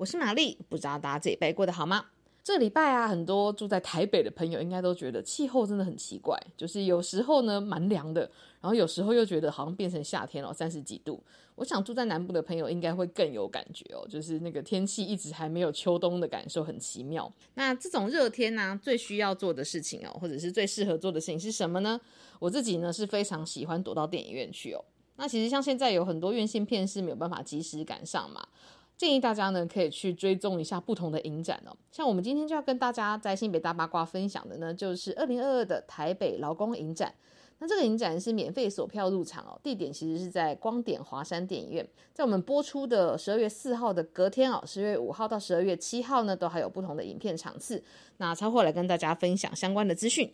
我是玛丽。不知道大家这礼拜过得好吗？这礼拜啊，很多住在台北的朋友应该都觉得气候真的很奇怪，就是有时候呢蛮凉的，然后有时候又觉得好像变成夏天了，三十几度。我想住在南部的朋友应该会更有感觉哦，就是那个天气一直还没有秋冬的感受，很奇妙。那这种热天呢，最需要做的事情哦，或者是最适合做的事情是什么呢？我自己呢是非常喜欢躲到电影院去哦。那其实像现在有很多院线片是没有办法及时赶上嘛。建议大家呢可以去追踪一下不同的影展哦，像我们今天就要跟大家在新北大八卦分享的呢，就是二零二二的台北劳工影展。那这个影展是免费索票入场哦，地点其实是在光点华山电影院。在我们播出的十二月四号的隔天哦，十月五号到十二月七号呢，都还有不同的影片场次。那超后来跟大家分享相关的资讯。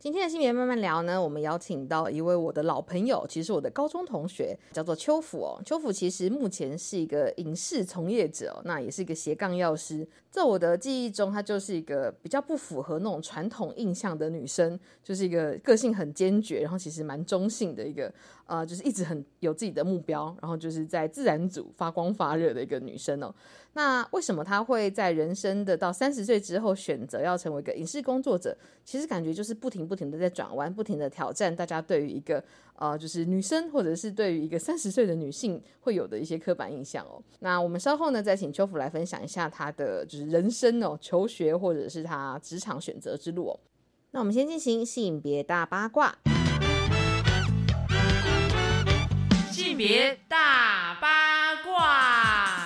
今天的性别慢慢聊呢，我们邀请到一位我的老朋友，其实我的高中同学，叫做邱福哦。邱福其实目前是一个影视从业者，那也是一个斜杠药师。在我的记忆中，她就是一个比较不符合那种传统印象的女生，就是一个个性很坚决，然后其实蛮中性的一个，呃，就是一直很有自己的目标，然后就是在自然组发光发热的一个女生哦。那为什么她会在人生的到三十岁之后选择要成为一个影视工作者？其实感觉就是不停不停的在转弯，不停的挑战大家对于一个呃，就是女生或者是对于一个三十岁的女性会有的一些刻板印象哦。那我们稍后呢再请邱福来分享一下她的就是人生哦，求学或者是她职场选择之路哦。那我们先进行性别大八卦，性别大八卦。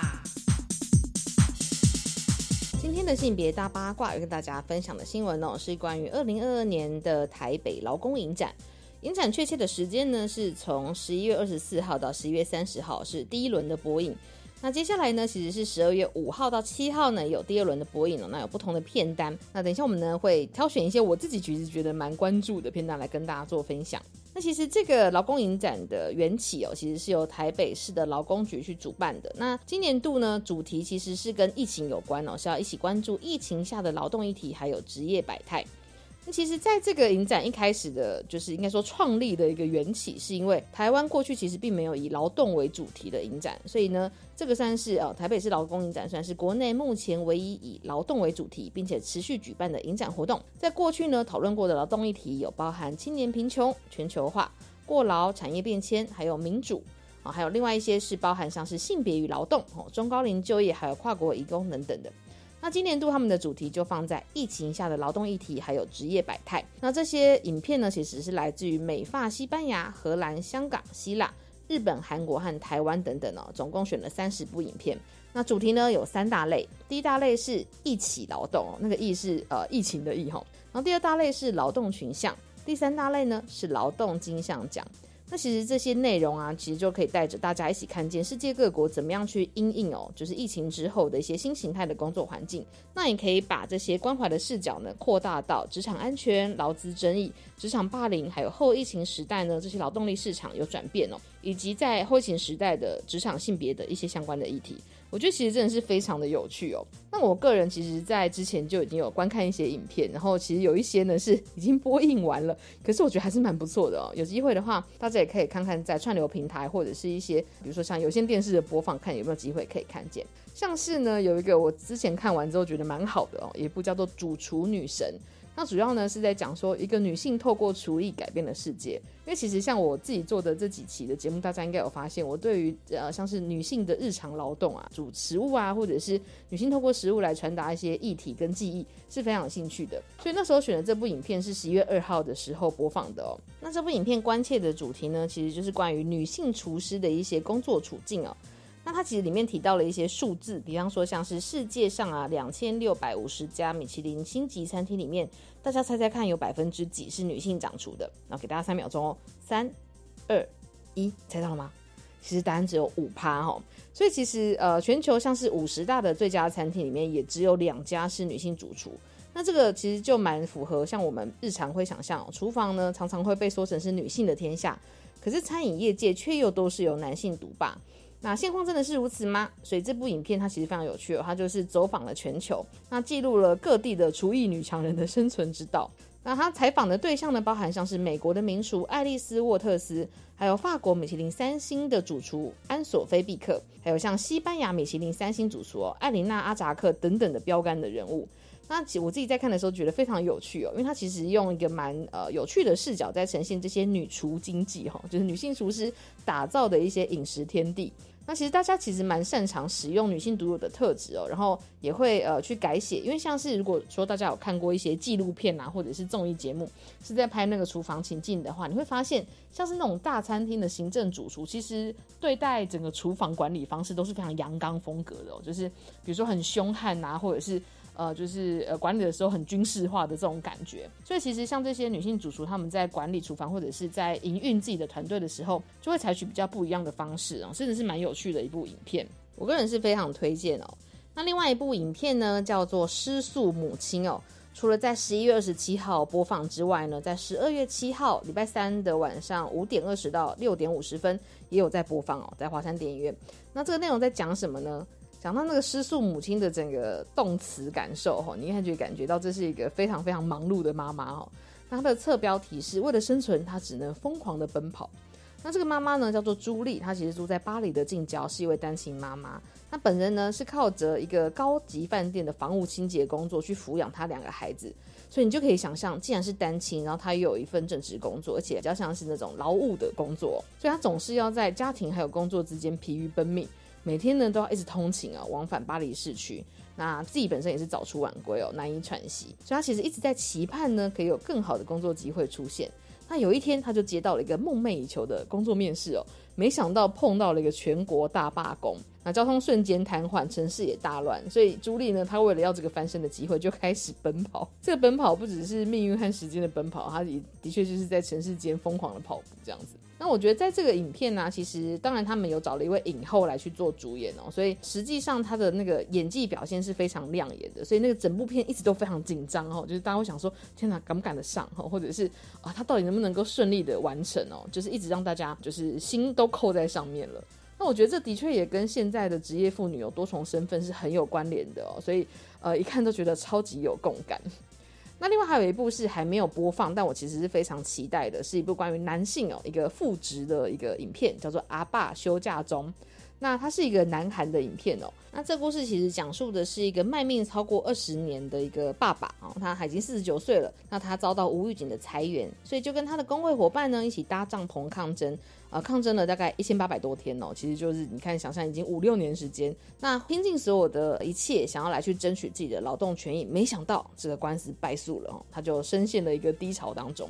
今天的性别大八卦要跟大家分享的新闻哦，是关于二零二二年的台北劳工影展。影展确切的时间呢，是从十一月二十四号到十一月三十号，是第一轮的播映。那接下来呢，其实是十二月五号到七号呢，有第二轮的播映哦。那有不同的片单。那等一下我们呢会挑选一些我自己其实觉得蛮关注的片段来跟大家做分享。那其实这个劳工影展的缘起哦，其实是由台北市的劳工局去主办的。那今年度呢，主题其实是跟疫情有关哦，是要一起关注疫情下的劳动议题，还有职业百态。那其实，在这个影展一开始的，就是应该说创立的一个缘起，是因为台湾过去其实并没有以劳动为主题的影展，所以呢，这个算是呃台北市劳工影展，算是国内目前唯一以劳动为主题，并且持续举办的影展活动。在过去呢，讨论过的劳动议题有包含青年贫穷、全球化、过劳、产业变迁，还有民主啊，还有另外一些是包含像是性别与劳动、哦中高龄就业，还有跨国移工等等的。那今年度他们的主题就放在疫情下的劳动议题，还有职业百态。那这些影片呢，其实是来自于美法、西班牙、荷兰、香港、希腊、日本、韩国和台湾等等哦，总共选了三十部影片。那主题呢有三大类，第一大类是一起劳动，那个“疫”是呃疫情的“疫”哈。然后第二大类是劳动群像，第三大类呢是劳动金像奖。那其实这些内容啊，其实就可以带着大家一起看见世界各国怎么样去因应哦，就是疫情之后的一些新形态的工作环境。那也可以把这些关怀的视角呢，扩大到职场安全、劳资争议、职场霸凌，还有后疫情时代呢，这些劳动力市场有转变哦，以及在后疫情时代的职场性别的一些相关的议题。我觉得其实真的是非常的有趣哦。那我个人其实，在之前就已经有观看一些影片，然后其实有一些呢是已经播映完了，可是我觉得还是蛮不错的哦。有机会的话，大家也可以看看在串流平台或者是一些，比如说像有线电视的播放，看有没有机会可以看见。像是呢，有一个我之前看完之后觉得蛮好的哦，一部叫做《主厨女神》。那主要呢是在讲说一个女性透过厨艺改变了世界。因为其实像我自己做的这几期的节目，大家应该有发现，我对于呃像是女性的日常劳动啊、煮食物啊，或者是女性透过食物来传达一些议题跟记忆，是非常有兴趣的。所以那时候选的这部影片是十一月二号的时候播放的哦。那这部影片关切的主题呢，其实就是关于女性厨师的一些工作处境哦。那它其实里面提到了一些数字，比方说像是世界上啊两千六百五十家米其林星级餐厅里面，大家猜猜看有百分之几是女性掌厨的？然后给大家三秒钟哦，三、二、一，猜到了吗？其实答案只有五趴哈。所以其实呃，全球像是五十大的最佳餐厅里面，也只有两家是女性主厨。那这个其实就蛮符合像我们日常会想象，厨房呢常常会被说成是女性的天下，可是餐饮业界却又都是由男性独霸。那现况真的是如此吗？所以这部影片它其实非常有趣哦，它就是走访了全球，那记录了各地的厨艺女强人的生存之道。那他采访的对象呢，包含像是美国的名厨爱丽丝沃特斯，还有法国米其林三星的主厨安索菲毕克，还有像西班牙米其林三星主厨哦艾琳娜阿扎克等等的标杆的人物。那我自己在看的时候觉得非常有趣哦，因为他其实用一个蛮呃有趣的视角在呈现这些女厨经济哈，就是女性厨师打造的一些饮食天地。那其实大家其实蛮擅长使用女性独有的特质哦，然后也会呃去改写，因为像是如果说大家有看过一些纪录片啊，或者是综艺节目，是在拍那个厨房情境的话，你会发现像是那种大餐厅的行政主厨，其实对待整个厨房管理方式都是非常阳刚风格的哦，就是比如说很凶悍啊，或者是。呃，就是呃，管理的时候很军事化的这种感觉，所以其实像这些女性主厨，她们在管理厨房或者是在营运自己的团队的时候，就会采取比较不一样的方式哦，甚至是蛮有趣的一部影片，我个人是非常推荐哦。那另外一部影片呢，叫做《失速母亲》哦，除了在十一月二十七号播放之外呢，在十二月七号礼拜三的晚上五点二十到六点五十分也有在播放哦，在华山电影院。那这个内容在讲什么呢？讲到那个失速母亲的整个动词感受哈，你看就感觉到这是一个非常非常忙碌的妈妈哈。那她的侧标题是为了生存，她只能疯狂的奔跑。那这个妈妈呢叫做朱莉，她其实住在巴黎的近郊，是一位单亲妈妈。她本人呢是靠着一个高级饭店的房屋清洁工作去抚养她两个孩子。所以你就可以想象，既然是单亲，然后她又有一份正职工作，而且比较像是那种劳务的工作，所以她总是要在家庭还有工作之间疲于奔命。每天呢都要一直通勤啊，往返巴黎市区。那自己本身也是早出晚归哦，难以喘息。所以他其实一直在期盼呢，可以有更好的工作机会出现。那有一天，他就接到了一个梦寐以求的工作面试哦，没想到碰到了一个全国大罢工。那交通瞬间瘫痪，城市也大乱，所以朱莉呢，她为了要这个翻身的机会，就开始。奔跑。这个奔跑不只是命运和时间的奔跑，她也的确就是在城市间疯狂的跑步这样子。那我觉得在这个影片呢，其实当然他们有找了一位影后来去做主演哦，所以实际上他的那个演技表现是非常亮眼的，所以那个整部片一直都非常紧张哦，就是大家会想说，天哪，赶不赶得上哈，或者是啊，他到底能不能够顺利的完成哦，就是一直让大家就是心都扣在上面了。那我觉得这的确也跟现在的职业妇女有多重身份是很有关联的哦，所以呃一看都觉得超级有共感。那另外还有一部是还没有播放，但我其实是非常期待的，是一部关于男性哦一个复职的一个影片，叫做《阿爸休假中》。那它是一个南韩的影片哦。那这故事其实讲述的是一个卖命超过二十年的一个爸爸哦，他已经四十九岁了。那他遭到无预警的裁员，所以就跟他的工会伙伴呢一起搭帐篷抗争啊，抗争了大概一千八百多天哦。其实就是你看，想象已经五六年时间，那拼尽所有的一切，想要来去争取自己的劳动权益，没想到这个官司败诉了，他就深陷了一个低潮当中。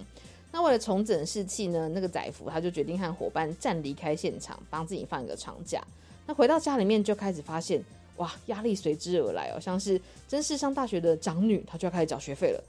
那为了重整士气呢，那个载福他就决定和伙伴暂离开现场，帮自己放一个长假。那回到家里面就开始发现，哇，压力随之而来哦，像是真是上大学的长女，她就要开始缴学费了。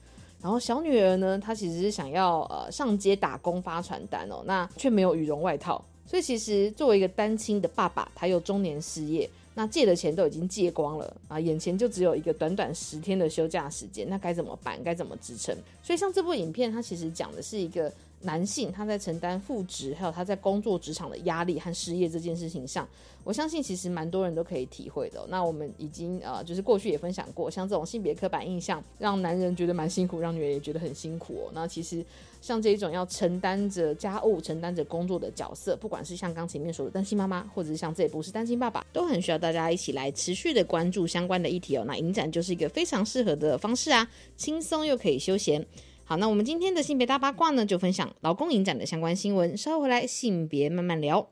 然后小女儿呢，她其实是想要呃上街打工发传单哦，那却没有羽绒外套。所以其实作为一个单亲的爸爸，他又中年失业，那借的钱都已经借光了啊，眼前就只有一个短短十天的休假时间，那该怎么办？该怎么支撑？所以像这部影片，它其实讲的是一个。男性他在承担复职，还有他在工作职场的压力和失业这件事情上，我相信其实蛮多人都可以体会的。那我们已经呃，就是过去也分享过，像这种性别刻板印象，让男人觉得蛮辛苦，让女人也觉得很辛苦哦。那其实像这一种要承担着家务、承担着工作的角色，不管是像刚前面说的单亲妈妈，或者是像这一部是单亲爸爸，都很需要大家一起来持续的关注相关的议题哦。那影展就是一个非常适合的方式啊，轻松又可以休闲。好，那我们今天的性别大八卦呢，就分享劳工影展的相关新闻。稍后回来，性别慢慢聊。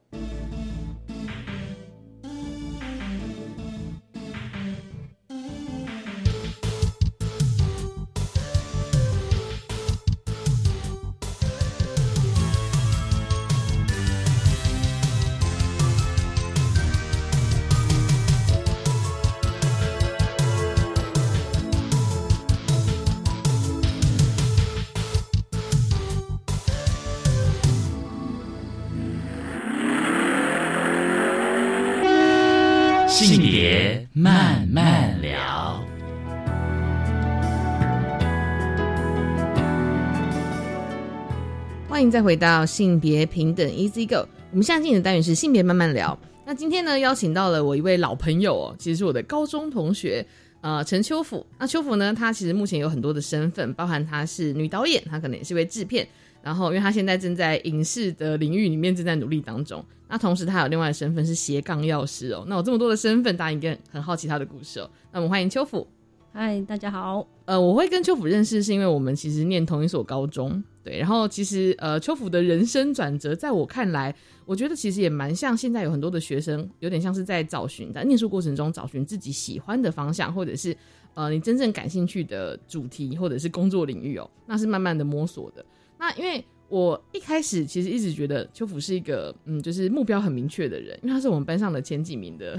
欢迎再回到性别平等 Easy Go。我们现在进行的单元是性别慢慢聊。那今天呢，邀请到了我一位老朋友哦，其实是我的高中同学，呃，陈秋甫。那秋甫呢，他其实目前有很多的身份，包含他是女导演，他可能也是位制片。然后，因为他现在正在影视的领域里面正在努力当中。那同时，他有另外的身份是斜杠药师哦。那有这么多的身份，大家应该很好奇他的故事哦。那我们欢迎秋甫。嗨，大家好。呃，我会跟秋甫认识，是因为我们其实念同一所高中，对。然后其实呃，秋甫的人生转折，在我看来，我觉得其实也蛮像现在有很多的学生，有点像是在找寻在念书过程中找寻自己喜欢的方向，或者是呃你真正感兴趣的主题，或者是工作领域哦，那是慢慢的摸索的。那因为我一开始其实一直觉得秋甫是一个嗯，就是目标很明确的人，因为他是我们班上的前几名的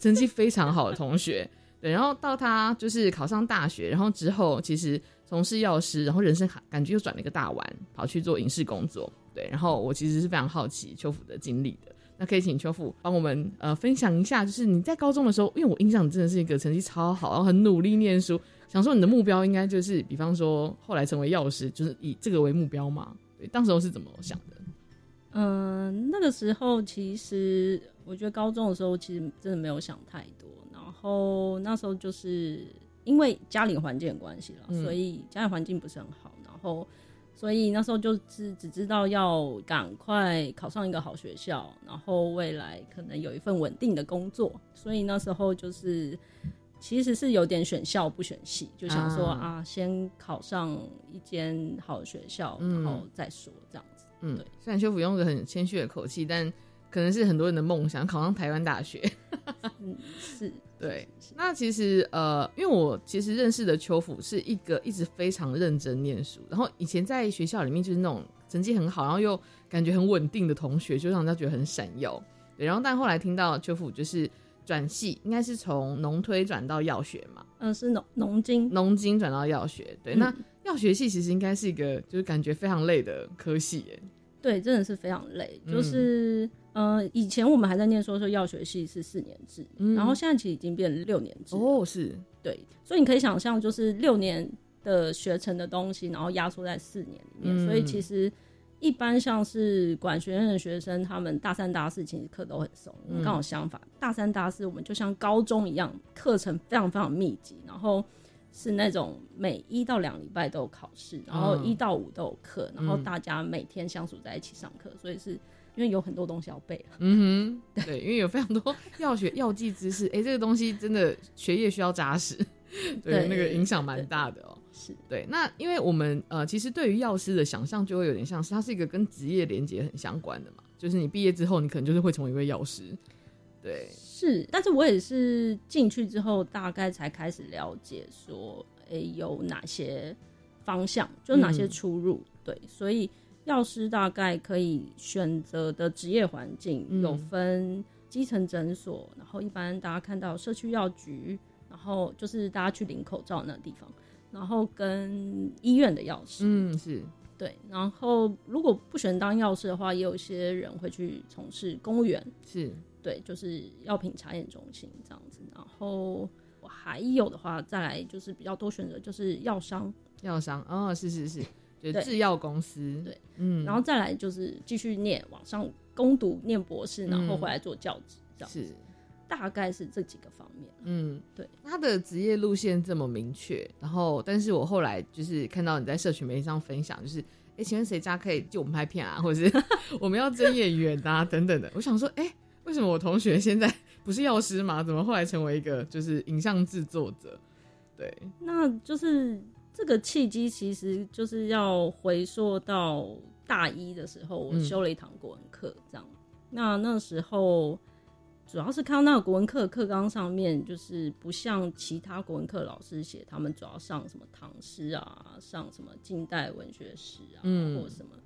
成绩非常好的同学。对，然后到他就是考上大学，然后之后其实从事药师，然后人生感觉又转了一个大弯，跑去做影视工作。对，然后我其实是非常好奇秋甫的经历的。那可以请秋甫帮我们呃分享一下，就是你在高中的时候，因为我印象真的是一个成绩超好，然后很努力念书，想说你的目标应该就是比方说后来成为药师，就是以这个为目标嘛？对，当时候是怎么想的？嗯，那个时候其实我觉得高中的时候其实真的没有想太多。然后那时候就是因为家里环境的关系了，所以家里环境不是很好，然后所以那时候就是只知道要赶快考上一个好学校，然后未来可能有一份稳定的工作，所以那时候就是其实是有点选校不选系，就想说啊，先考上一间好的学校，然后再说这样子。嗯，对。虽然修复用个很谦虚的口气，但可能是很多人的梦想，考上台湾大学。嗯，是。对，那其实呃，因为我其实认识的秋甫是一个一直非常认真念书，然后以前在学校里面就是那种成绩很好，然后又感觉很稳定的同学，就让人家觉得很闪耀。对，然后但后来听到秋甫就是转系，应该是从农推转到药学嘛？嗯，是农农经，农经转到药学。对，那药学系其实应该是一个就是感觉非常累的科系，耶。对，真的是非常累。就是，呃，以前我们还在念说说药学系是四年制，然后现在其实已经变六年制。哦，是对，所以你可以想象，就是六年的学成的东西，然后压缩在四年里面。所以其实一般像是管学院的学生，他们大三、大四其实课都很松。刚好相反，大三、大四我们就像高中一样，课程非常非常密集，然后。是那种每一到两礼拜都有考试，然后一到五都有课，然后大家每天相处在一起上课，所以是因为有很多东西要背。嗯哼，对，因为有非常多药学药剂知识，哎，这个东西真的学业需要扎实，对，那个影响蛮大的哦。是对，那因为我们呃，其实对于药师的想象就会有点像是，它是一个跟职业连接很相关的嘛，就是你毕业之后，你可能就是会成为一位药师。对，是，但是我也是进去之后，大概才开始了解说，哎，有哪些方向，就哪些出入。对，所以药师大概可以选择的职业环境有分基层诊所，然后一般大家看到社区药局，然后就是大家去领口罩那个地方，然后跟医院的药师，嗯，是对，然后如果不选当药师的话，也有一些人会去从事公务员，是。对，就是药品查验中心这样子，然后我还有的话，再来就是比较多选择，就是药商，药商哦，是是是，就制药公司，对，嗯，然后再来就是继续念，往上攻读念博士，然后回来做教职，这样是，大概是这几个方面，嗯，对，他的职业路线这么明确，然后，但是我后来就是看到你在社群媒体上分享，就是，哎，请问谁家可以借我们拍片啊，或者是 我们要争演员啊等等的，我想说，哎。为什么我同学现在不是药师吗？怎么后来成为一个就是影像制作者？对，那就是这个契机，其实就是要回溯到大一的时候，我修了一堂国文课，这样。那那时候主要是看到那个国文课课纲上面，就是不像其他国文课老师写，他们主要上什么唐诗啊，上什么近代文学史啊，或什么，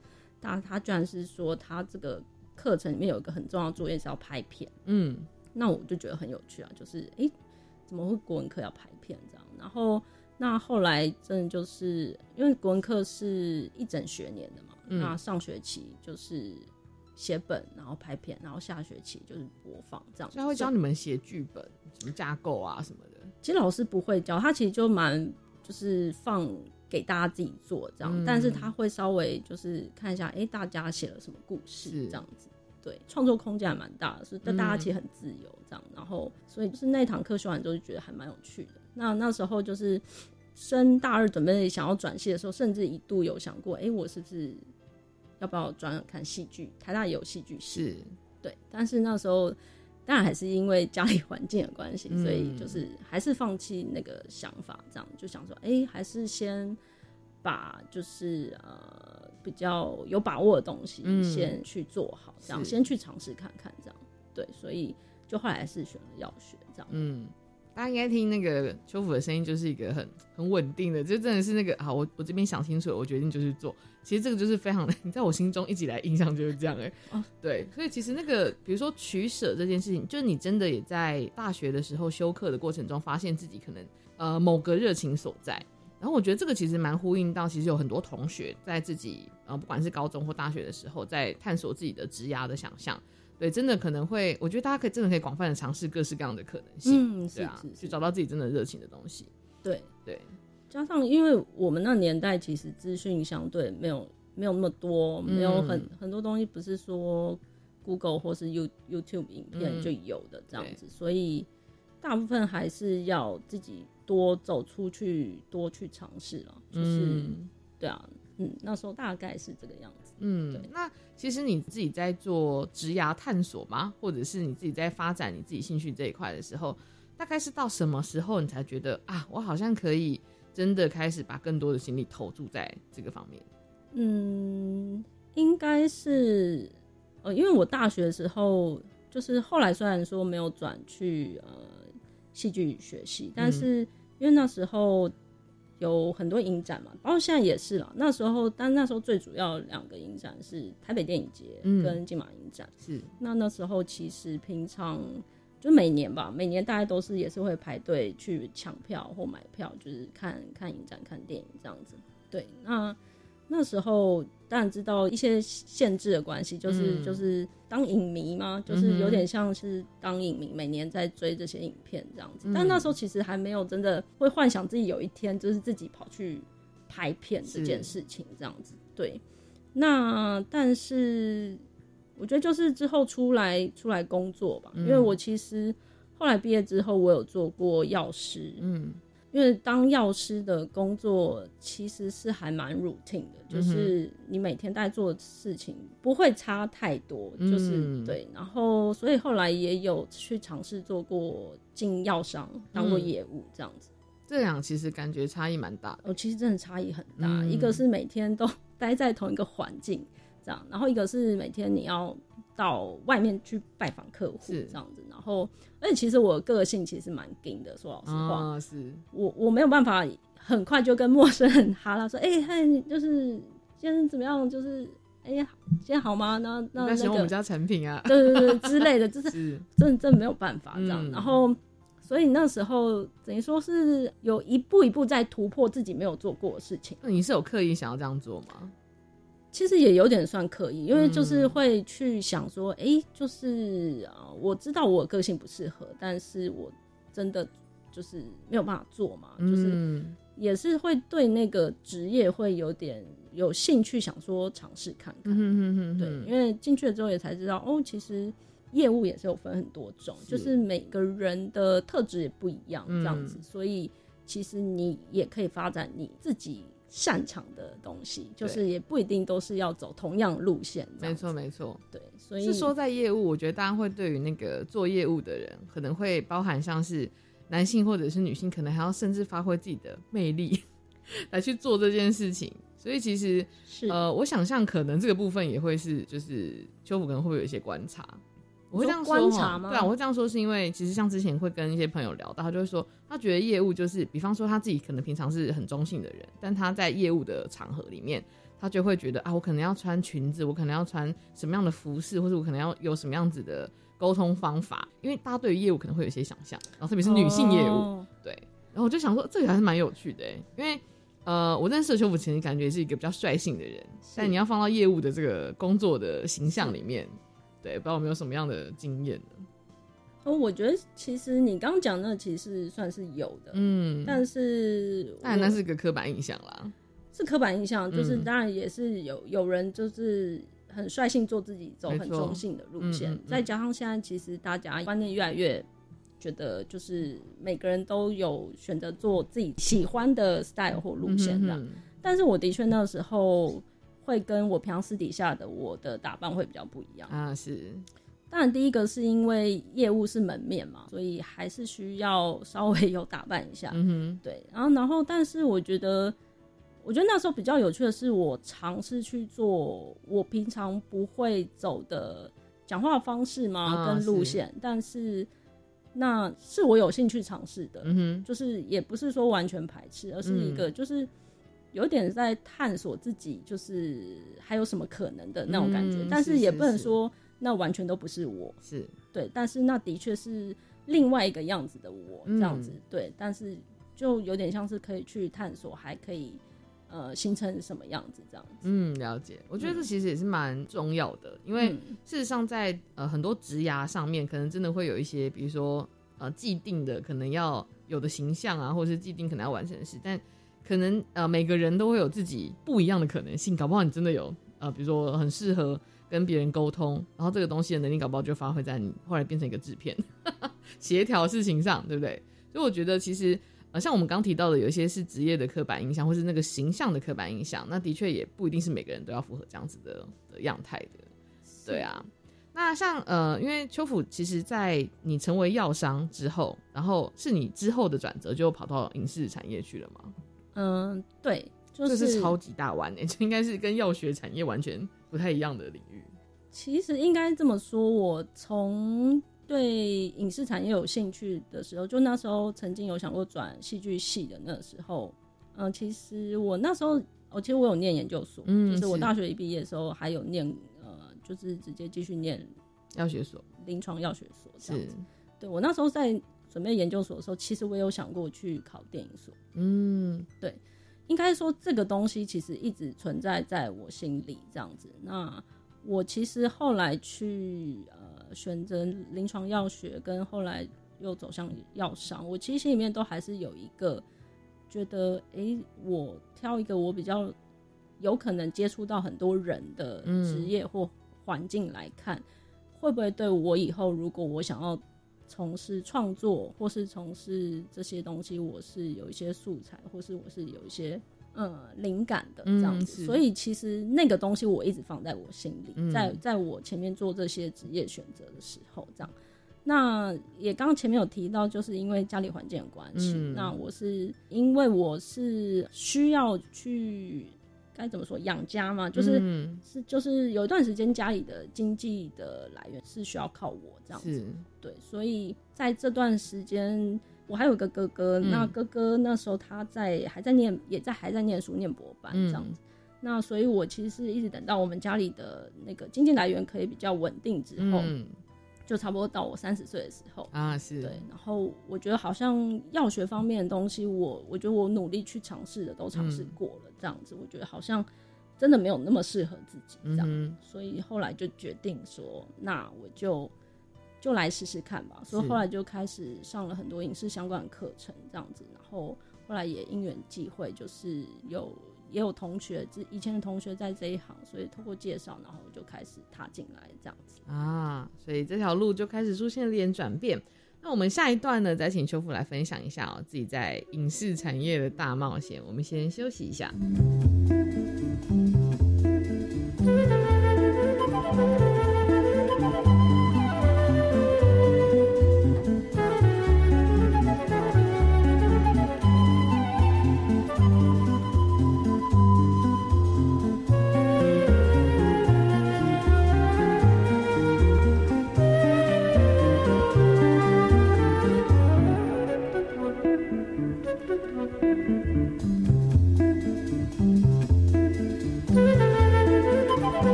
但他居然是说他这个。课程里面有一个很重要的作业是要拍片，嗯，那我就觉得很有趣啊，就是哎，怎么会国文课要拍片这样？然后那后来真的就是因为国文课是一整学年的嘛，那上学期就是写本，然后拍片，然后下学期就是播放这样。他会教你们写剧本，什么架构啊什么的。其实老师不会教，他其实就蛮就是放给大家自己做这样，嗯但是他会稍微就是看一下，哎、大家写了什么故事是这样子。对，创作空间还蛮大的，所以但大家其实很自由这样。然后，所以就是那堂课修完之后就觉得还蛮有趣的。那那时候就是升大二准备想要转系的时候，甚至一度有想过，哎、我是不是要不要转转看戏剧？台大也有戏剧系，是，对，但是那时候当然还是因为家里环境的关系，嗯所以就是还是放弃那个想法，这样就想说，哎、还是先把就是呃比较有把握的东西嗯。先去做好，这样是。先去尝试看看，这样。对，所以就后来是选了药学这样。嗯，大家应该听那个秋府的声音，就是一个很很稳定的，就真的是那个好，我我这边想清楚了，我决定就去做。其实这个就是非常的，你在我心中一直以来印象就是这样哎、哦对，所以其实那个比如说取舍这件事情，就是你真的也在大学的时候修课的过程中，发现自己可能呃某个热情所在。然后我觉得这个其实蛮呼应到，其实有很多同学在自己呃不管是高中或大学的时候，在探索自己的职涯的想象。对，真的可能会，我觉得大家可以真的可以广泛的尝试各式各样的可能性。嗯，是对啊，是是，去找到自己真的热情的东西。对，对，加上因为我们那年代其实资讯相对没有没有那么多，嗯没有很很多东西不是说 Google 或是 You YouTube 影片嗯就有的这样子，所以大部分还是要自己多走出去，多去尝试了。就是、嗯对啊，嗯，那时候大概是这个样子。嗯对，那其实你自己在做职涯探索吗？或者是你自己在发展你自己兴趣这一块的时候，大概是到什么时候你才觉得啊，我好像可以真的开始把更多的精力投注在这个方面？嗯，应该是呃，因为我大学的时候，就是后来虽然说没有转去呃戏剧学系，但是因为那时候有很多影展嘛，包括现在也是啦。那时候，但那时候最主要两个影展是台北电影节嗯跟金马影展。是，那那时候其实平常就每年吧，每年大家都是也是会排队去抢票或买票，就是看看影展、看电影这样子。对，那那时候当然知道一些限制的关系，就是、嗯。就是当影迷嘛，就是有点像是当影迷，每年在追这些影片这样子。嗯但那时候其实还没有真的会幻想自己有一天就是自己跑去拍片这件事情这样子。对，那但是我觉得就是之后出来出来工作吧，因为我其实后来毕业之后，我有做过药师，嗯因为当药师的工作其实是还蛮 routine 的，就是你每天在做的事情不会差太多，就是、嗯对。然后所以后来也有去尝试做过进药商，当过嗯业务这样子。这两其实感觉差异蛮大的。哦，其实真的差异很大，嗯一个是每天都 待在同一个环境这样，然后一个是每天你要到外面去拜访客户是这样子，然后而且其实我个性其实蛮硬的，说老实话，啊，是，我我没有办法很快就跟陌生人哈拉说，哎、嗨，就是今天怎么样？就是哎呀，今天好吗？那那那个在喜欢我们家产品啊，对对对之类的，就是是，真的真的没有办法这样。嗯然后，所以那时候等于说是有一步一步在突破自己没有做过的事情。那你是有刻意想要这样做吗？其实也有点算刻意，因为就是嗯。会去想说，哎、就是啊、我知道我个性不适合，但是我真的就是没有办法做嘛，就是嗯。也是会对那个职业会有点有兴趣，想说尝试看看。嗯哼哼哼。对，因为进去了之后也才知道，哦，其实业务也是有分很多种，是就是。每个人的特质也不一样，这样子，嗯。所以其实你也可以发展你自己擅长的东西，就是也不一定都是要走同样路线。这没错没错。对，所以是说在业务，我觉得大家会对于那个做业务的人，可能会包含像是男性或者是女性，可能还要甚至发挥自己的魅力 来去做这件事情。所以其实是呃，我想象可能这个部分也会是，就是秋福可能会有一些观察。我会这样说观察吗？对啊，我会这样说是因为其实像之前会跟一些朋友聊到，他就会说，他觉得业务就是，比方说他自己可能平常是很中性的人，但他在业务的场合里面，他就会觉得啊，我可能要穿裙子，我可能要穿什么样的服饰，或者我可能要有什么样子的沟通方法，因为大家对于业务可能会有一些想象，然后特别是女性业务，哦对，然后我就想说，这个还是蛮有趣的欸，因为呃，我认识的邱福前感觉是一个比较率性的人，但你要放到业务的这个工作的形象里面，对，不知道有没有什么样的经验呢？哦，我觉得其实你刚刚讲那其实算是有的，嗯，但是当然那是个刻板印象啦。是刻板印象，就是嗯当然也是有有人就是很率性做自己，走很中性的路线，嗯嗯嗯再加上现在其实大家观念越来越觉得，就是每个人都有选择做自己喜欢的 style 或路线这样。嗯哼但是我的确那时候会跟我平常私底下的我的打扮会比较不一样。啊，是，当然，第一个是因为业务是门面嘛，所以还是需要稍微有打扮一下。嗯哼，对，然后然后，但是我觉得，我觉得那时候比较有趣的是，我尝试去做我平常不会走的讲话方式嘛，啊跟路是。线，但是那是我有兴趣尝试的，嗯哼，就是也不是说完全排斥，而是一个就是有点在探索自己，就是还有什么可能的那种感觉，嗯但是也不能说那完全都不是我，是，对，但是那的确是另外一个样子的我这样子，嗯。对，但是就有点像是可以去探索，还可以呃形成什么样子这样子。嗯，了解。我觉得这其实也是蛮重要的，因为嗯。事实上在呃很多职涯上面，可能真的会有一些，比如说呃既定的可能要有的形象啊，或者是既定可能要完成的事，但可能呃每个人都会有自己不一样的可能性，搞不好你真的有呃比如说很适合跟别人沟通，然后这个东西的能力搞不好就发挥在你后来变成一个制片 协调事情上，对不对？所以我觉得其实。呃，像我们刚提到的，有一些是职业的刻板印象，或是那个形象的刻板印象，那的确也不一定是每个人都要符合这样子的的样态的。对啊，那像呃，因为秋府其实，在你成为药商之后，然后是你之后的转折，就跑到影视产业去了吗？嗯、对，就这是是超级大弯诶、这应该是跟药学产业完全不太一样的领域。其实应该这么说，我从对影视产业有兴趣的时候，就那时候曾经有想过转戏剧系的那时候，嗯、其实我那时候，我其实我有念研究所，嗯就是我是大学一毕业的时候还有念，呃，就是直接继续念药学所临床药学所这样是子。对我那时候在准备研究所的时候，其实我有想过去考电影所。嗯对应该说这个东西其实一直存在在我心里这样子。那我其实后来去呃选择临床药学，跟后来又走向药商，我其实心里面都还是有一个觉得，诶，我挑一个我比较有可能接触到很多人的嗯职业或环境来看，会不会对我以后如果我想要从事创作，或是从事这些东西，我是有一些素材，或是我是有一些呃灵感的这样子。嗯所以其实那个东西我一直放在我心里，嗯在在我前面做这些职业选择的时候，这样。那也刚刚前面有提到，就是因为家里环境的关系，嗯那我是因为我是需要去该怎么说养家嘛，就是、嗯是就是有一段时间家里的经济的来源是需要靠我这样子，对，所以在这段时间，我还有一个哥哥，嗯。那哥哥那时候他在还在念，也在还在念书，念博班嗯。这样子。那所以，我其实是一直等到我们家里的那个经济来源可以比较稳定之后，嗯就差不多到我三十岁的时候。啊是对，然后我觉得好像药学方面的东西，我我觉得我努力去尝试的都尝试嗯过了，这样子，我觉得好像真的没有那么适合自己这样。嗯所以后来就决定说，那我就就来试试看吧。所以后来就开始上了很多影视相关的课程，这样子。然后后来也因缘际会，就是有也有同学，以前的同学在这一行，所以通过介绍，然后就开始踏进来这样子。啊，所以这条路就开始出现了点转变。那我们下一段呢，再请秋富来分享一下哦，自己在影视产业的大冒险。我们先休息一下。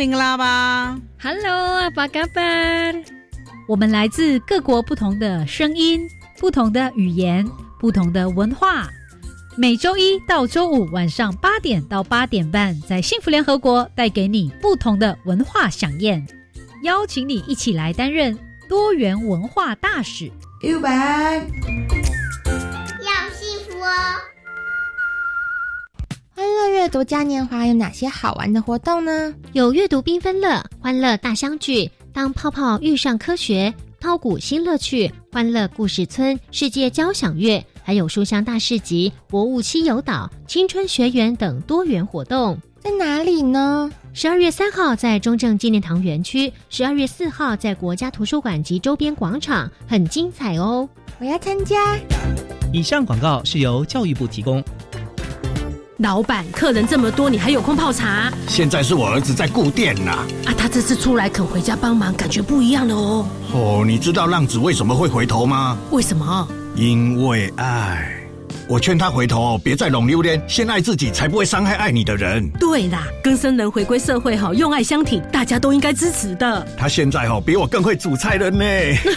明啦吧 Hello，阿巴嘎巴。我们来自各国不同的声音、不同的语言、不同的文化。每周一到周五晚上八点到八点半，在幸福联合国带给你不同的文化飨宴，邀请你一起来担任多元文化大使。右白，欢乐阅读嘉年华有哪些好玩的活动呢？有阅读缤纷乐、欢乐大相聚、当泡泡遇上科学、抛谷新乐趣、欢乐故事村、世界交响乐，还有书香大市集、博物西游岛、青春学园等多元活动。在哪里呢？十二月三号在中正纪念堂园区，十二月四号在国家图书馆及周边广场，很精彩哦！我要参加。以上广告是由教育部提供。老板，客人这么多，你还有空泡茶？现在是我儿子在顾店呐。啊，他这次出来肯回家帮忙，感觉不一样了哦。哦，你知道浪子为什么会回头吗？为什么？因为爱。我劝他回头，别再拢榴莲，先爱自己，才不会伤害爱你的人。对啦，更生人回归社会哈，用爱相挺，大家都应该支持的。他现在哈比我更会煮菜了呢。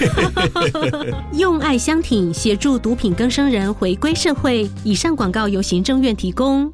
用爱相挺，协助毒品更生人回归社会。以上广告由行政院提供。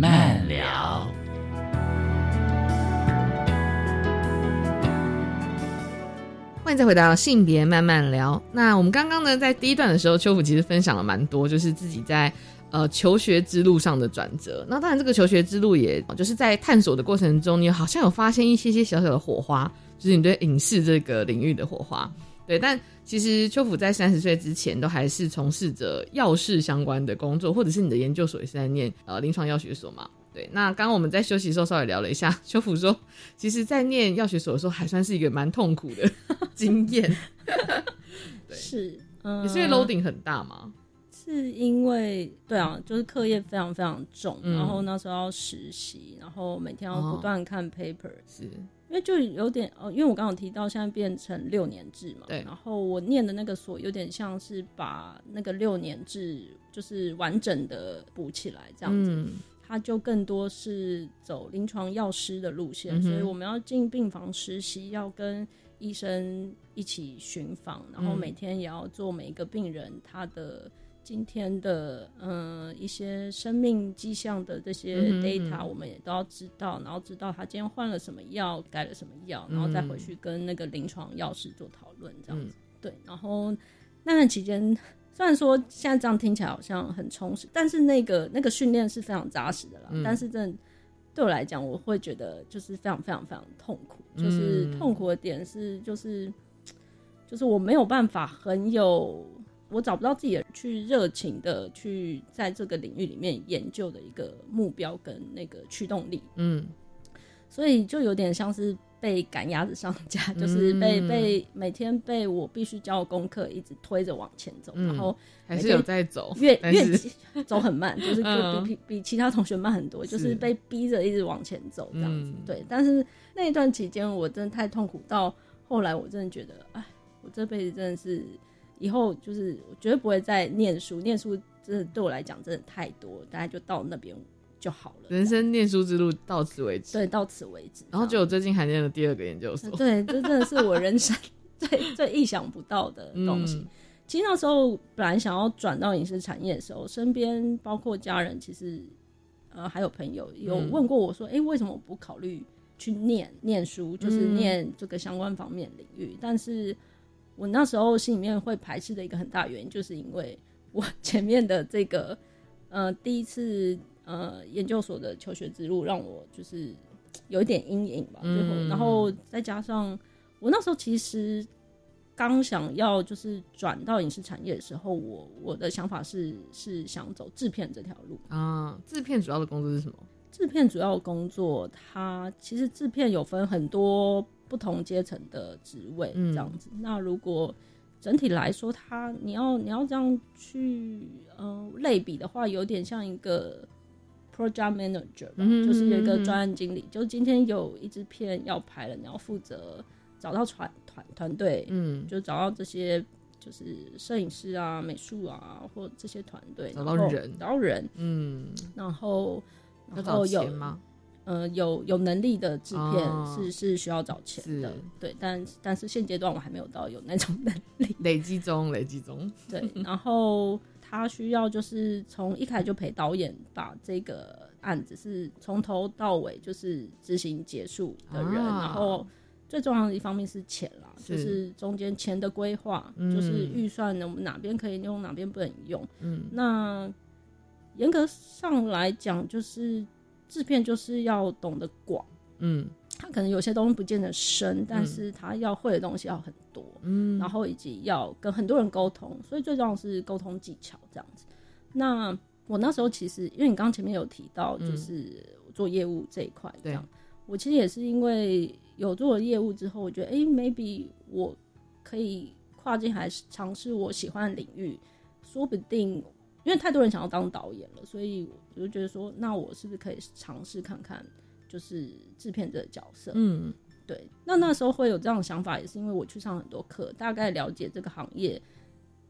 慢聊。欢迎再回到性别慢慢聊。那我们刚刚呢，在第一段的时候，秋福其实分享了蛮多，就是自己在呃求学之路上的转折。那当然，这个求学之路也就是在探索的过程中，你好像有发现一些些小小的火花，就是你对影视这个领域的火花。对，但其实秋福在三十岁之前，都还是从事着药事相关的工作，或者是你的研究所也是在念呃临床药学所嘛。对，那刚刚我们在休息的时候稍微聊了一下，秋福说，其实，在念药学所的时候，还算是一个蛮痛苦的 经验。对，是，嗯，也是因为 loading 很大嘛。是因为对啊，就是课业非常非常重，嗯然后那时候要实习，然后每天要不断看 paper，、是因为就有点哦，因为我刚刚有提到现在变成六年制嘛，对然后我念的那个所有点像是把那个六年制就是完整的补起来这样子。嗯它就更多是走临床药师的路线，嗯所以我们要进病房实习，要跟医生一起巡访，然后嗯每天也要做每一个病人他的今天的呃一些生命迹象的这些 data，、我们也都要知道，然后知道他今天换了什么药，改了什么药，然后再回去跟那个临床药师做讨论，这样子。对，然后那段期间，虽然说现在这样听起来好像很充实，但是那个那个训练是非常扎实的啦。嗯但是真的对我来讲，我会觉得就是非常非常非常痛苦。就是嗯痛苦的点是，就是就是我没有办法很有，我找不到自己的去热情的去在这个领域里面研究的一个目标跟那个驱动力。嗯。所以就有点像是被赶鸭子上架，就是被、嗯被每天被我必须交的功课一直推着往前走，嗯。然后还是有在走越越走很慢，就是嗯比比比其他同学慢很多，就是是被逼着一直往前走这样子。嗯。对，但是那一段期间我真的太痛苦，到后来我真的觉得，哎，我这辈子真的是以后就是我绝对不会再念书，念书真的对我来讲真的太多，大概就到那边就好了。人生念书之路到此为止。对，到此为止。然后就我最近还念了第二个研究所。对，这真的是我人生 最最意想不到的东西。嗯其实那时候本来想要转到影视产业的时候，身边包括家人，其实呃还有朋友有嗯问过我说：“哎、为什么我不考虑去念念书，就是嗯念这个相关方面领域？”但是我那时候心里面会排斥的一个很大原因，就是因为我 前面的这个呃第一次呃研究所的求学之路让我就是有一点阴影吧，最后，嗯然后再加上我那时候其实刚想要就是转到影视产业的时候，我我的想法是是想走制片这条路。啊，制片主要的工作是什么？制片主要的工作，它其实制片有分很多不同阶层的职位，嗯这样子。那如果整体来说，它你要你要这样去呃类比的话，有点像一个 project manager 吧，嗯就是有一个嗯嗯专案经理，就今天有一支片要拍了，你要负责找到团团团队，嗯，就找到这些。就是摄影师啊、美术啊，或这些团队，找到人找到人，嗯，然后然后有吗？呃，有有能力的制片哦。是、是需要找钱的，对，但但是现阶段我还没有到有那种能力，累积中，累积中。对，然后他需要就是从一开始就陪导演把这个案子是从头到尾就是执行结束的人，啊。然后最重要的一方面是钱啦，是。就是中间钱的规划，嗯就是预算呢，我们哪边可以用，哪边不能用，嗯，那严格上来讲，就是制片就是要懂得广，嗯，他可能有些东西不见得深，但是他要会的东西要很多，嗯，然后以及要跟很多人沟通，所以最重要是沟通技巧这样子。那我那时候其实，因为你刚刚前面有提到，嗯。就是做业务这一块，这对样，我其实也是因为有做了业务之后，我觉得，哎、m a y b e 我可以跨境还是尝试我喜欢的领域，说不定，因为太多人想要当导演了，所以我就觉得说，那我是不是可以尝试看看，就是制片这个角色，嗯，对，那那时候会有这样的想法，也是因为我去上很多课，大概了解这个行业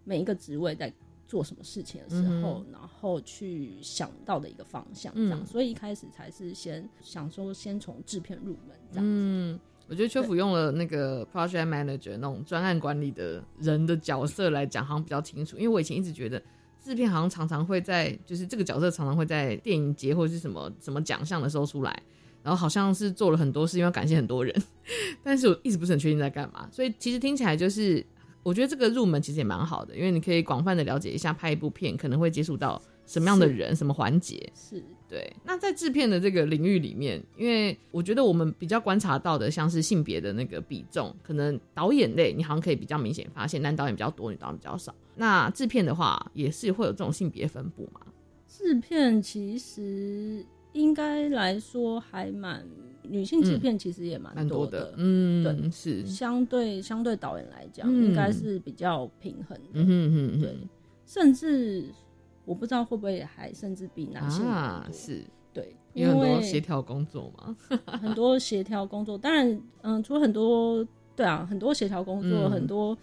每一个职位在做什么事情的时候，然后去想到的一个方向，这样，嗯所以一开始才是先想说先从制片入门这样。嗯，我觉得邱福用了那个 project manager 那种专案管理的人的角色来讲，好像比较清楚。因为我以前一直觉得制片好像常常会在，就是这个角色常常会在电影节或者是什么什么奖项的时候出来，然后好像是做了很多事，因为要感谢很多人，但是我一直不是很确定在干嘛。所以其实听起来就是，我觉得这个入门其实也蛮好的，因为你可以广泛的了解一下拍一部片可能会接触到什么样的人、什么环节。是对，那在制片的这个领域里面，因为我觉得我们比较观察到的，像是性别的那个比重，可能导演类你好像可以比较明显发现，男导演比较多，女导演比较少。那制片的话，也是会有这种性别分布嘛？制片其实应该来说还蛮女性制片其实也蛮蛮多的，的，嗯，对，是，相对相对导演来讲，嗯。应该是比较平衡的，嗯哼哼哼。对，甚至我不知道会不会还甚至比男性啊是。对，有很多因为协调工作嘛，很多协调工作，当然，嗯，除了很多，对啊，很多协调工作，嗯。很多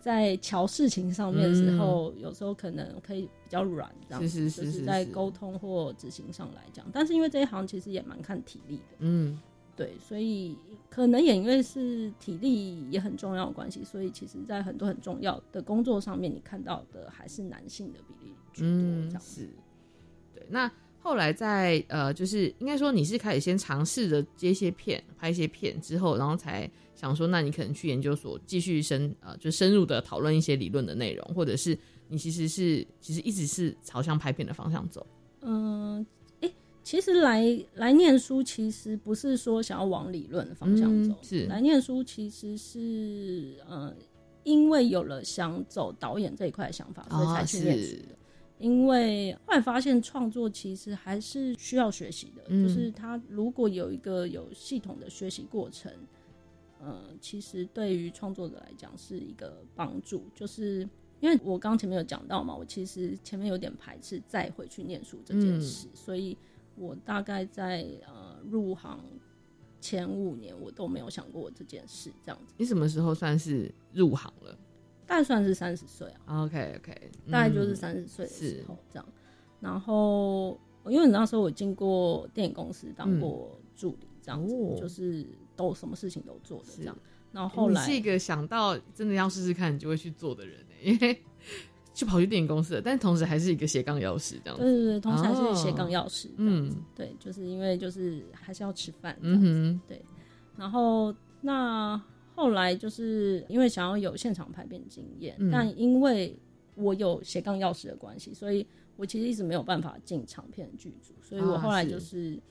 在瞧事情上面的时候，有时候可能可以比较软，这样子是是是就是在沟通或执行上来讲。但是因为这一行其实也蛮看体力的，嗯，对，所以可能也因为是体力也很重要的关系，所以其实在很多很重要的工作上面，你看到的还是男性的比例居多，这样是。对，那后来在呃，就是应该说你是开始先尝试着接一些片，拍一些片之后，然后才想说，那你可能去研究所继续深呃，就深入的讨论一些理论的内容，或者是你其实是其实一直是朝向拍片的方向走。嗯，诶，其实来来念书，其实不是说想要往理论的方向走，嗯是。来念书其实是呃，因为有了想走导演这一块的想法，所以才去念书的。因为后来发现创作其实还是需要学习的，嗯。就是他如果有一个有系统的学习过程，呃，其实对于创作者来讲是一个帮助。就是因为我刚刚前面有讲到嘛，我其实前面有点排斥再回去念书这件事，所以我大概在呃入行前五年我都没有想过这件事，这样子。你什么时候算是入行了大概算是三十岁啊。？OK OK，大概就是三十岁的时候这样。然后，因为你那时候我进过电影公司当过助理，这样子、哦就是都什么事情都做的这样。然后来你是一个想到真的要试试看，你就会去做的人呢、因为就跑去电影公司了，但同时还是一个斜杠钥匙这样子。对对对，同时还是哦斜杠钥匙，嗯，对，就是因为就是还是要吃饭，嗯哼，对。然后那后来就是因为想要有现场排片经验，嗯但因为我有斜杠钥匙的关系，所以我其实一直没有办法进长片剧组，所以我啊后来就是是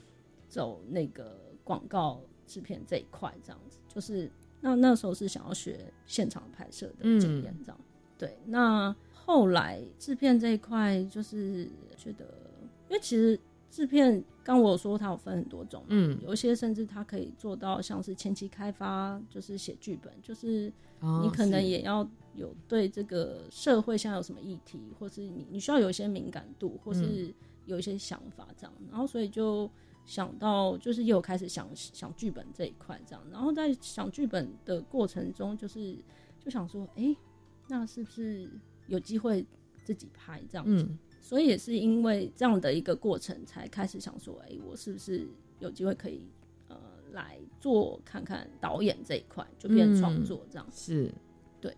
走那个广告制片这一块，这样子。就是那那时候是想要学现场拍摄的经验，这样。对，那后来制片这一块就是觉得，因为其实制片刚我有说它有分很多种，嗯。有一些甚至它可以做到像是前期开发，就是写剧本，就是哦你可能也要有对这个社会现在有什么议题，或是你你需要有一些敏感度，或是嗯。有一些想法这样，然后所以就想到就是也有开始想想剧本这一块这样，然后在想剧本的过程中，就是就想说，哎、那是不是有机会自己拍这样子？嗯所以也是因为这样的一个过程，才开始想说，哎、我是不是有机会可以呃来做看看导演这一块，就变成创作这样。是，对，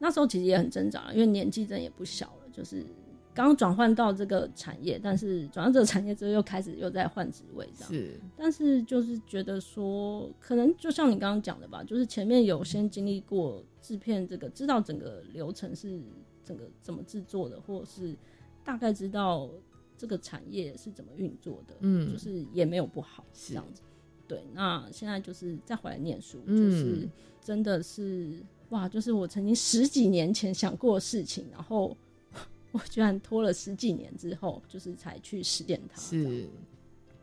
那时候其实也很挣扎，因为年纪真的也不小了，就是刚转换到这个产业，但是转到这个产业之后又开始又在换职位这样。是，但是就是觉得说，可能就像你刚刚讲的吧，就是前面有先经历过制片这个，知道整个流程是整个怎么制作的，或者是大概知道这个产业是怎么运作的，嗯就是也没有不好是这样子。对，那现在就是再回来念书，嗯就是真的是哇，就是我曾经十几年前想过的事情，然后我居然拖了十几年之后，就是才去实践它。是，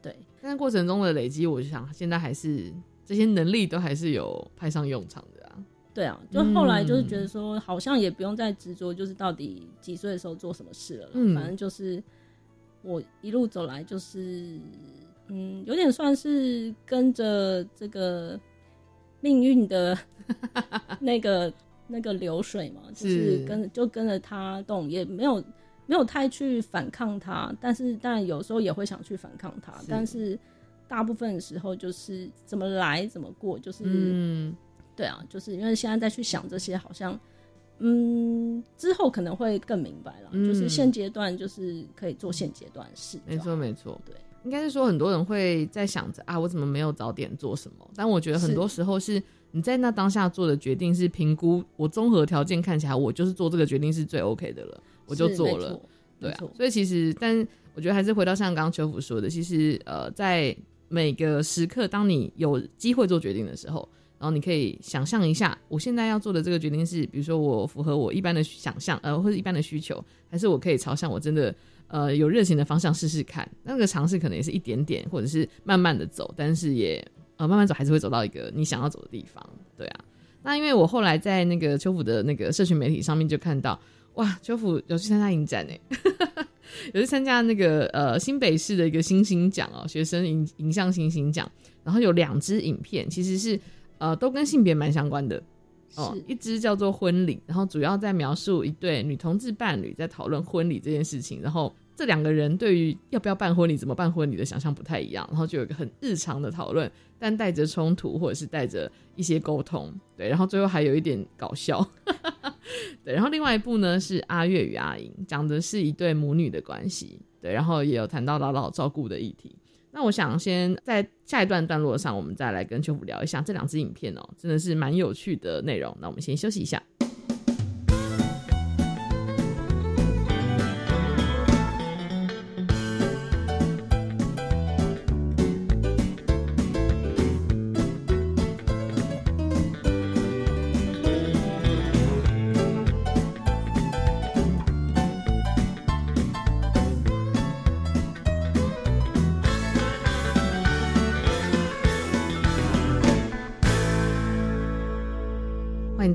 对。但是过程中的累积，我就想现在还是这些能力都还是有派上用场。对啊，就后来就是觉嗯。得说，好像也不用再执着，就是到底几岁的时候做什么事了。嗯。反正就是我一路走来，就是嗯，有点算是跟着这个命运的 那个那个流水嘛，就是是跟就跟着它动，也没有没有太去反抗它，但是但有时候也会想去反抗它，但是大部分的时候就是怎么来怎么过，就是嗯，对啊，就是因为现在再去想这些，好像嗯之后可能会更明白了，嗯就是现阶段就是可以做现阶段的事，没错没错，对，应该是说很多人会在想着啊，我怎么没有早点做什么？但我觉得很多时候是你在那当下做的决定是评估我综合条件看起来，我就是做这个决定是最 OK 的了，我就做了对啊。所以其实，但我觉得还是回到像刚刚邱福说的，其实呃，在每个时刻，当你有机会做决定的时候，然后你可以想象一下，我现在要做的这个决定是，比如说我符合我一般的想象，呃，或者一般的需求，还是我可以朝向我真的呃有热情的方向试试看。那个尝试可能也是一点点，或者是慢慢的走，但是也呃慢慢走，还是会走到一个你想要走的地方。对啊，那因为我后来在那个邱府的那个社群媒体上面就看到，哇，邱府有去参加影展哎，有去参加那个呃新北市的一个星星奖哦，学生影影像星星奖，然后有两支影片其实是呃都跟性别蛮相关的哦是，一支叫做婚礼，然后主要在描述一对女同志伴侣在讨论婚礼这件事情，然后这两个人对于要不要办婚礼、怎么办婚礼的想象不太一样，然后就有一个很日常的讨论，但带着冲突或者是带着一些沟通，对，然后最后还有一点搞笑，对，然后另外一部呢是阿月与阿英，讲的是一对母女的关系，对，然后也有谈到老老照顾的议题。那我想先在下一段段落上，我们再来跟秋虎聊一下这两支影片哦，真的是蛮有趣的内容。那我们先休息一下。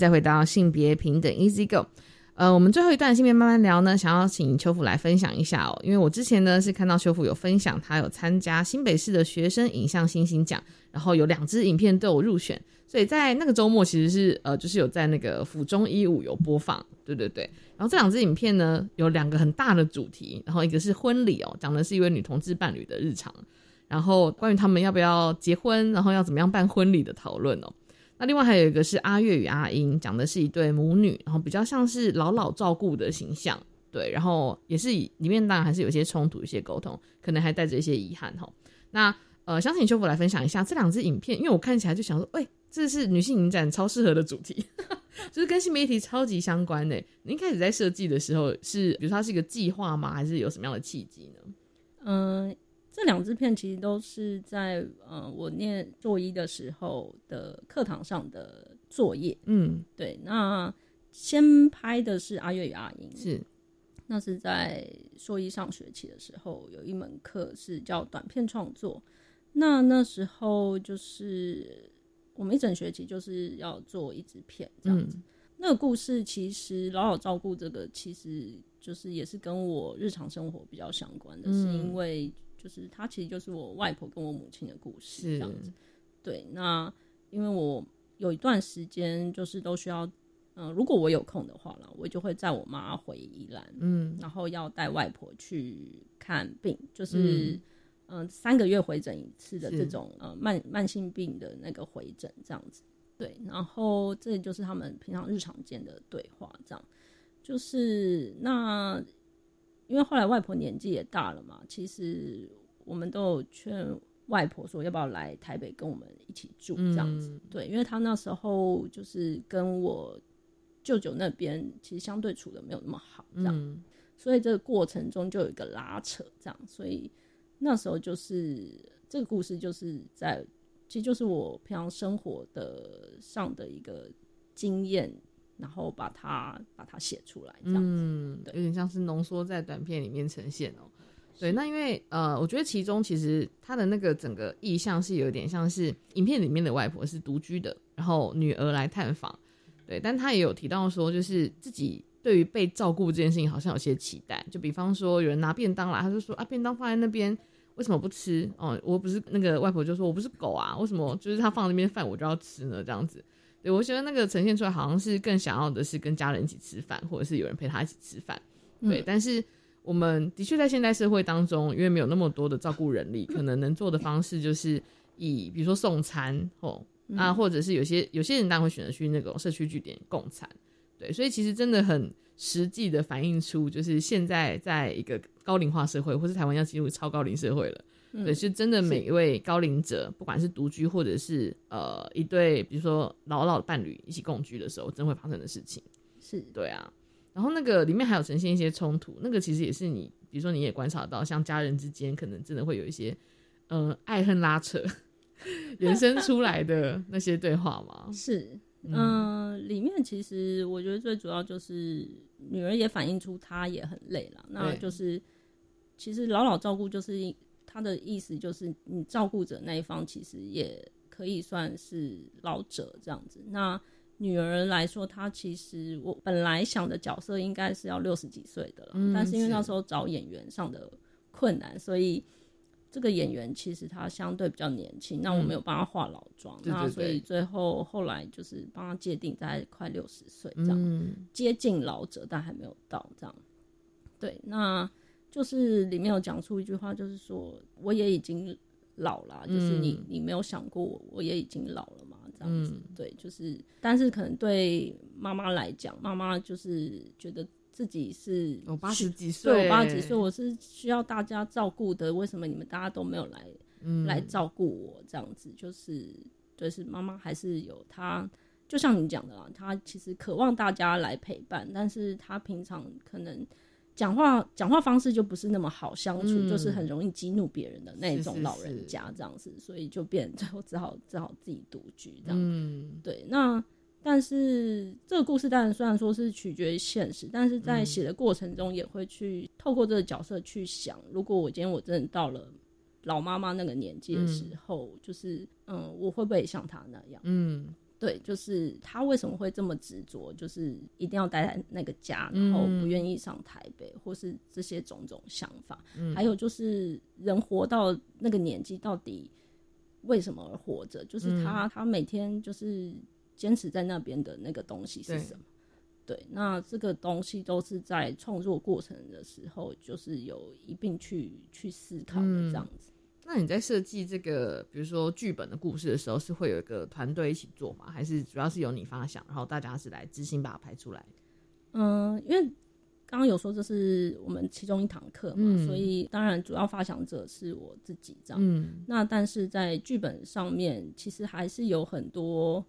再回到性别平等 Easy Go。呃，我们最后一段性别慢慢聊呢，想要请邱福来分享一下哦，因为我之前呢是看到邱福有分享，他有参加新北市的学生影像星星奖，然后有两支影片都有入选，所以在那个周末其实是呃就是有在那个府中一五有播放，对对对。然后这两支影片呢有两个很大的主题，然后一个是婚礼哦，讲的是一位女同志伴侣的日常，然后关于他们要不要结婚，然后要怎么样办婚礼的讨论哦。那另外还有一个是阿月与阿英，讲的是一对母女，然后比较像是老老照顾的形象，对，然后也是以里面当然还是有些冲突、一些沟通，可能还带着一些遗憾哈。那呃，想请修福来分享一下这两支影片，因为我看起来就想说，喂、这是女性影展超适合的主题，就是跟新媒体超级相关的。你一开始在设计的时候是，比如说它是一个计划吗？还是有什么样的契机呢？嗯、这两支片其实都是在呃我念作一的时候的课堂上的作业。嗯，对。那先拍的是阿月与阿英，是那是在硕一上学期的时候，有一门课是叫短片创作。那那时候就是我们一整学期就是要做一支片这样子。嗯那个故事其实老老照顾这个，其实就是也是跟我日常生活比较相关的，嗯是因为就是它其实就是我外婆跟我母亲的故事这样子。对，那因为我有一段时间就是都需要，嗯、如果我有空的话啦，我就会载我妈回宜兰，嗯。然后要带外婆去看病，就是嗯、呃三个月回诊一次的这种呃慢慢性病的那个回诊这样子。对，然后这就是他们平常日常间的对话，这样。就是那因为后来外婆年纪也大了嘛，其实我们都有劝外婆说要不要来台北跟我们一起住这样子。嗯对，因为她那时候就是跟我舅舅那边其实相对处的没有那么好，这样，嗯所以这个过程中就有一个拉扯，这样，所以那时候就是这个故事就是在，其实就是我平常生活的上的一个经验，然后把它把它写出来，这样子。嗯，有点像是浓缩在短片里面呈现哦。对，那因为呃，我觉得其中其实他的那个整个意象是有点像是影片里面的外婆是独居的，然后女儿来探访，对，但他也有提到说，就是自己对于被照顾这件事情好像有些期待，就比方说有人拿便当来，他就说啊，便当放在那边。为什么不吃？哦，我不是那个外婆就说，我不是狗啊，为什么就是他放那边饭我就要吃呢？这样子，对我觉得那个呈现出来好像是更想要的是跟家人一起吃饭，或者是有人陪他一起吃饭。对，嗯但是我们的确在现代社会当中，因为没有那么多的照顾人力，可能能做的方式就是以比如说送餐哦啊，嗯或者是有些有些人当然会选择去那种社区据点供餐。对，所以其实真的很实际的反映出，就是现在在一个高龄化社会，或是台湾要进入超高龄社会了。嗯。对，是真的每一位高龄者，不管是独居或者是呃一对，比如说老老伴侣一起共居的时候，真会发生的事情。是对啊，然后那个里面还有呈现一些冲突，那个其实也是你，比如说你也观察到，像家人之间可能真的会有一些呃爱恨拉扯 延伸出来的那些对话吗？是，嗯。嗯、里面其实我觉得最主要就是女儿也反映出她也很累了，那就是其实老老照顾就是她的意思就是你照顾者那一方其实也可以算是老者这样子。那女儿来说，她其实我本来想的角色应该是要六十几岁的了，嗯但是因为那时候找演员上的困难，所以。这个演员其实他相对比较年轻，那我没有帮他化老妆，嗯对对对那所以最后后来就是帮他界定在快六十岁这样，嗯接近老者但还没有到这样。对，那就是里面有讲出一句话，就是说我也已经老了，就是你嗯你没有想过我我也已经老了嘛，这样子。嗯对，就是但是可能对妈妈来讲，妈妈就是觉得。自己是我八十几岁对我八十几岁，我是需要大家照顾的。为什么你们大家都没有来、嗯来照顾我？这样子就是就是妈妈还是有她，就像你讲的啦，她其实渴望大家来陪伴，但是她平常可能讲话讲话方式就不是那么好相处，嗯就是很容易激怒别人的那种老人家这样子，所以就变 最后只好只好自己独居这样。嗯。对，那但是这个故事当然虽然说是取决于现实，但是在嗯写的过程中也会去透过这个角色去想，如果我今天我真的到了老妈妈那个年纪的时候，就是嗯，我会不会像她那样？嗯对，就是他为什么会这么执着，就是一定要待在那个家，然后不愿意上台北，或是这些种种想法。嗯还有就是人活到那个年纪，到底为什么而活着？就是他，他每天就是坚持在那边的那个东西是什么？对，那这个东西都是在创作过程的时候，就是有一并去去思考的这样子。那你在设计这个，比如说剧本的故事的时候，是会有一个团队一起做吗？还是主要是由你发想，然后大家是来执行把它拍出来？嗯，因为刚刚有说这是我们其中一堂课嘛，嗯所以当然主要发想者是我自己这样。嗯那但是在剧本上面，其实还是有很多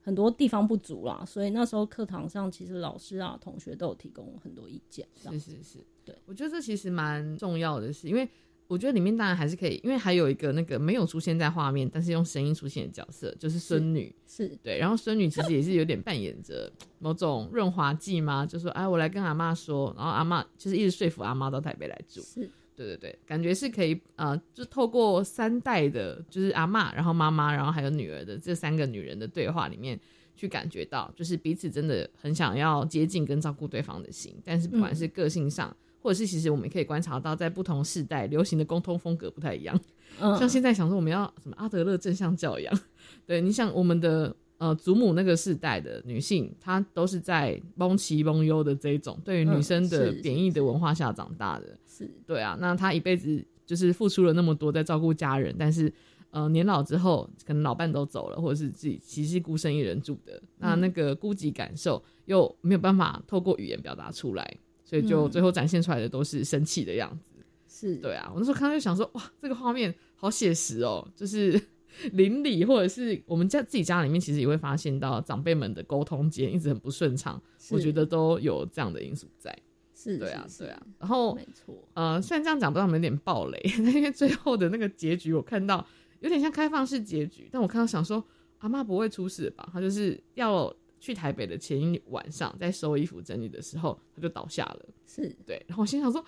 很多地方不足啦，所以那时候课堂上其实老师啊、同学都有提供很多意见。是是是，对，我觉得这其实蛮重要的是，因为我觉得里面当然还是可以，因为还有一个那个没有出现在画面，但是用声音出现的角色，就是孙女。是对，然后孙女其实也是有点扮演着某种润滑剂嘛，就说哎，我来跟阿妈说，然后阿妈就是一直说服阿妈到台北来住。是，对对对，感觉是可以呃，就透过三代的，就是阿妈，然后妈妈，然后还有女儿的这三个女人的对话里面，去感觉到，就是彼此真的很想要接近跟照顾对方的心，但是不管是个性上，或者是其实我们可以观察到，在不同世代流行的沟通风格不太一样。嗯像现在想说我们要什么阿德勒正向教养，对你想我们的呃祖母那个世代的女性，她都是在蒙奇蒙优的这一种对于女嗯生的贬义的文化下长大的。是对啊，那她一辈子就是付出了那么多在照顾家人，但是呃年老之后，可能老伴都走了，或者是自己其实是孤身一人住的，那嗯那个孤寂感受又没有办法透过语言表达出来，所以就嗯最后展现出来的都是生气的样子。是，对啊，我那时候看到就想说，哇，这个画面好写实哦，就是 邻里或者是我们家自己家里面，其实也会发现到长辈们的沟通间一直很不顺畅，我觉得都有这样的因素在。是，对啊，是对啊。然后没错，呃，虽然这样讲，不知道有点暴雷，但因为最后的那个结局，我看到有点像开放式结局，但我看到想说，阿妈不会出事吧？她就是要去台北的前一晚上，在收衣服整理的时候，他就倒下了。是对，然后我心想说，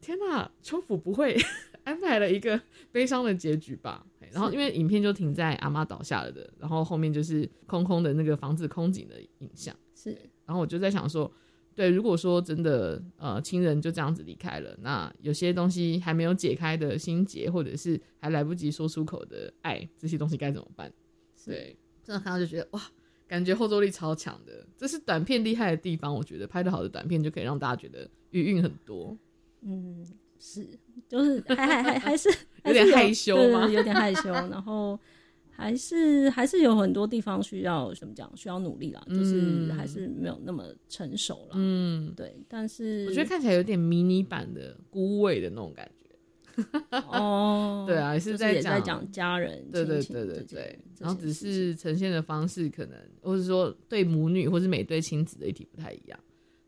天哪，秋府不会 安排了一个悲伤的结局吧？然后因为影片就停在阿妈倒下了的，然后后面就是空空的那个房子空景的影像。是，然后我就在想说，对，如果说真的呃亲人就这样子离开了，那有些东西还没有解开的心结，或者是还来不及说出口的爱，这些东西该怎么办？对，真的看到就觉得哇，感觉后坐力超强的，这是短片厉害的地方。我觉得拍的好的短片就可以让大家觉得余韵很多。嗯，是，就是还还还还是 有点害羞吗有点害羞，然后还是 还是有很多地方需要怎么讲，需要努力啦，就是嗯还是没有那么成熟啦。嗯，对，但是我觉得看起来有点迷你版的孤味的那种感觉。哦，对啊，也就是在讲家人对对对对对，然后只是呈现的方式可能，或者说对母女或是每对亲子的议题不太一样。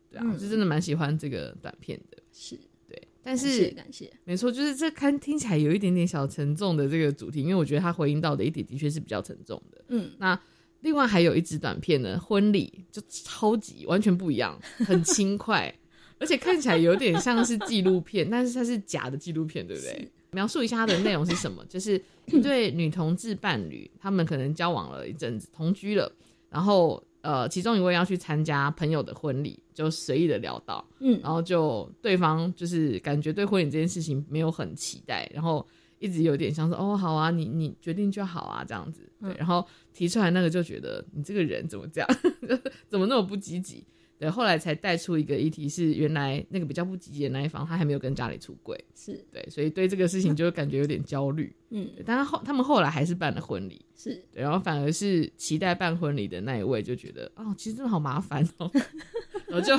对啊，嗯我是真的蛮喜欢这个短片的。是对，但感是谢感谢没错，就是这看听起来有一点点小沉重的这个主题，因为我觉得它回应到的一点的确是比较沉重的。嗯，那另外还有一支短片呢，婚礼就超级完全不一样，很轻快，而且看起来有点像是纪录片，但是它是假的纪录片，对不对？描述一下它的内容是什么？就是一对女同志伴侣，他们可能交往了一阵子，同居了，然后呃，其中一位要去参加朋友的婚礼，就随意的聊到，嗯然后就对方就是感觉对婚礼这件事情没有很期待，然后一直有点像说哦好啊，你你决定就好啊这样子，对，嗯然后提出来那个就觉得你这个人怎么这样，怎么那么不积极？对，后来才带出一个议题是，原来那个比较不积极的那一方，他还没有跟家里出轨，是对，所以对这个事情就感觉有点焦虑。嗯，但他后他们后来还是办了婚礼，是对，然后反而是期待办婚礼的那一位就觉得，哦，其实真的好麻烦哦，然后就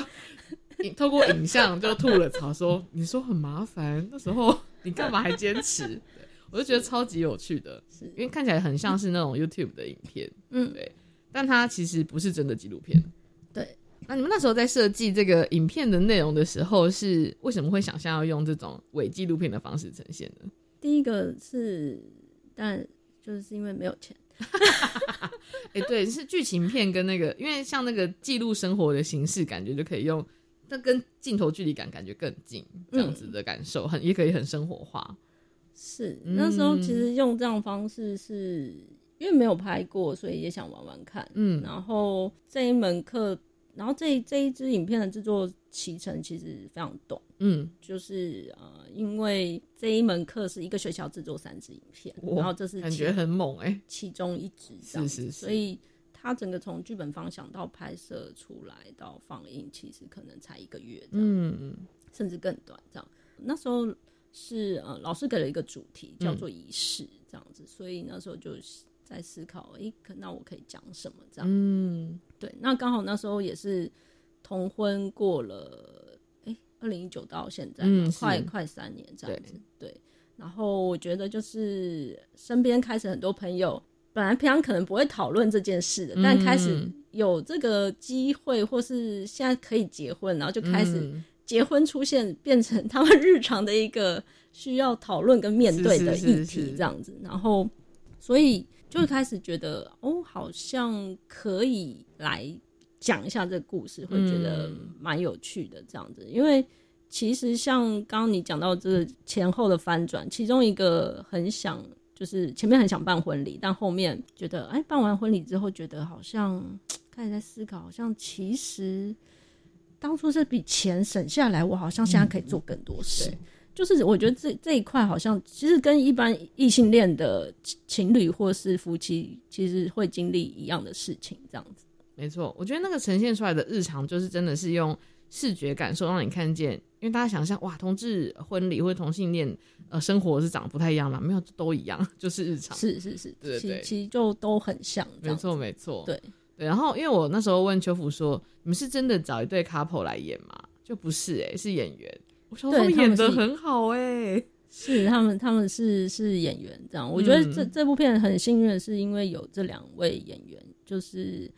影透过影像就吐了槽说，你说很麻烦，那时候你干嘛还坚持？我就觉得超级有趣的，因为看起来很像是那种 YouTube 的影片，嗯对，但它其实不是真的纪录片。对，那你们那时候在设计这个影片的内容的时候，是为什么会想象要用这种伪纪录片的方式呈现呢？第一个是，但就是因为没有钱，哎、对，是剧情片跟那个，因为像那个记录生活的形式，感觉就可以用，那跟镜头距离感感觉更近，这样子的感受，很也可以很生活化。是嗯那时候其实用这样方式是，因为没有拍过，所以也想玩玩看。嗯然后这一门课，然后这这一支影片的制作期程其实非常短，嗯，就是呃，因为这一门课是一个学校制作三支影片，然后这是感觉很猛哎、其中一支这样子，是是是所以它整个从剧本方向到拍摄出来到放映，其实可能才一个月这样，嗯甚至更短这样。那时候是呃，老师给了一个主题叫嗯做仪式这样子，所以那时候就在思考，诶，可那我可以讲什么这样？嗯，对，那刚好那时候也是同婚过了，诶，二零一九到现在，嗯快快三年这样子，对。然后我觉得就是身边开始很多朋友，本来平常可能不会讨论这件事的，嗯但开始有这个机会，或是现在可以结婚，然后就开始嗯结婚出现，变成他们 日常的一个需要讨论跟面对的议题，这样子。然后，所以就会开始觉得，哦，好像可以来讲一下这个故事，会觉得嗯蛮有趣的这样子。因为其实像刚刚你讲到这个前后的翻转，其中一个很想就是前面很想办婚礼，但后面觉得，哎，办完婚礼之后，觉得好像开始在思考，好像其实当初这笔钱省下来，我好像现在可以做更多事。就是我觉得这这一块好像其实跟一般异性恋的情情侣或是夫妻，其实会经历一样的事情，这样子。没错，我觉得那个呈现出来的日常，就是真的是用视觉感受让你看见，因为大家想象哇，同志婚礼或者同性恋呃生活是长得不太一样嘛，没有都一样，就是日常。是是是，其对对其实就都很像，这没错没错，对对。然后因为我那时候问邱福说，你们是真的找一对 couple 来演吗？就不是哎、是演员。我说他们演的很好哎、是他们，他们是是演员这样。我觉得这、嗯这部片很幸运是，因为有这两位演员，就是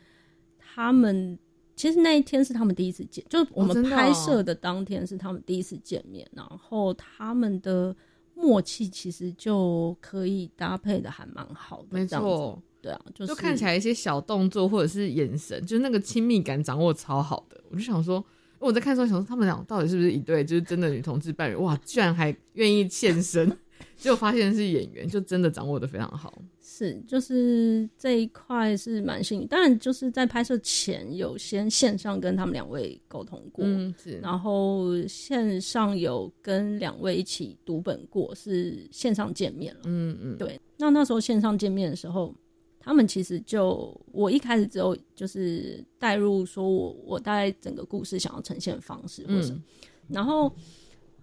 他们其实那一天是他们第一次见，就是我们拍摄的当天是他们第一次见面，然后他们的默契其实就可以搭配的还蛮好的，没错。对啊，就是就看起来一些小动作或者是眼神，就是那个亲密感掌握超好的。我就想说，我在看的时候想说，他们俩到底是不是一对就是真的女同志伴侣？哇，居然还愿意现身，结果发现是演员，就真的掌握的非常好。是，就是这一块是蛮幸运。当然，就是在拍摄前有先线上跟他们两位沟通过，嗯是然后线上有跟两位一起读本过，是线上见面了。嗯嗯，对。那那时候线上见面的时候，他们其实就我一开始只有就是带入说我我大概整个故事想要呈现的方式或什么，嗯。然后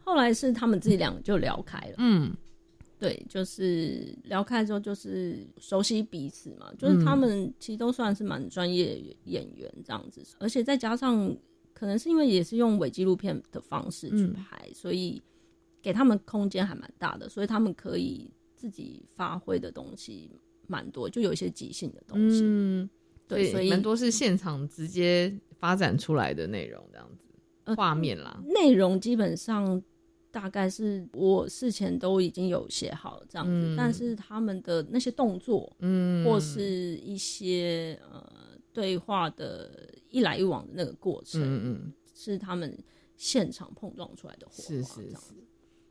后来是他们自己两个就聊开了，嗯，对，就是聊开之后就是熟悉彼此嘛，就是他们其实都算是蛮专业演员这样子，而且再加上可能是因为也是用伪纪录片的方式去嗯。拍，所以给他们空间还蛮大的，所以他们可以自己发挥的东西蛮多，就有一些即兴的东西。嗯，对，所以蛮多是现场直接发展出来的内容，这样子呃画面啦。内容基本上大概是我事前都已经有写好这样子，嗯。但是他们的那些动作，嗯。或是一些呃对话的一来一往的那个过程，嗯嗯，是他们现场碰撞出来的火花，是是是，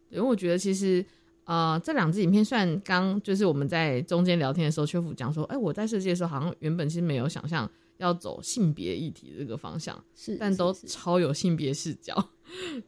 因为我觉得其实呃，这两支影片虽然刚就是我们在中间聊天的时候，邱福讲说，哎、我在设计的时候好像原本其实没有想象要走性别议题这个方向，是但都超有性别视角。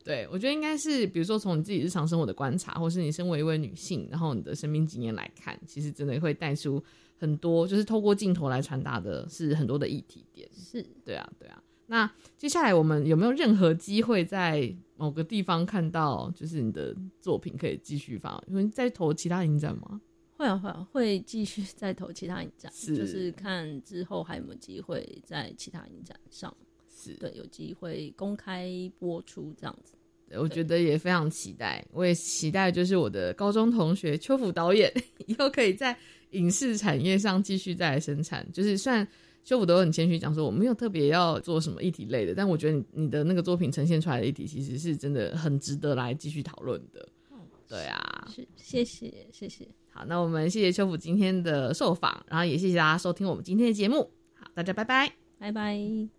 对我觉得应该是，比如说从你自己日常生活的观察，或是你身为一位女性，然后你的生命经验来看，其实真的会带出很多，就是透过镜头来传达的是很多的议题点。是对啊，对啊。那接下来我们有没有任何机会在某个地方看到，就是你的作品可以继续放？因为在投其他影展吗？会啊会啊会继续再投其他影展，是就是看之后还有没有机会在其他影展上，是对有机会公开播出这样子。对我觉得也非常期待，我也期待就是我的高中同学邱福导演 以后可以在影视产业上继续再来生产。就是虽然邱福都很谦虚讲说我没有特别要做什么议题类的，但我觉得你你的那个作品呈现出来的议题其实是真的很值得来继续讨论的。对啊，是谢谢谢谢。好，那我们谢谢邱福今天的受访，然后也谢谢大家收听我们今天的节目。好，大家拜拜，拜拜。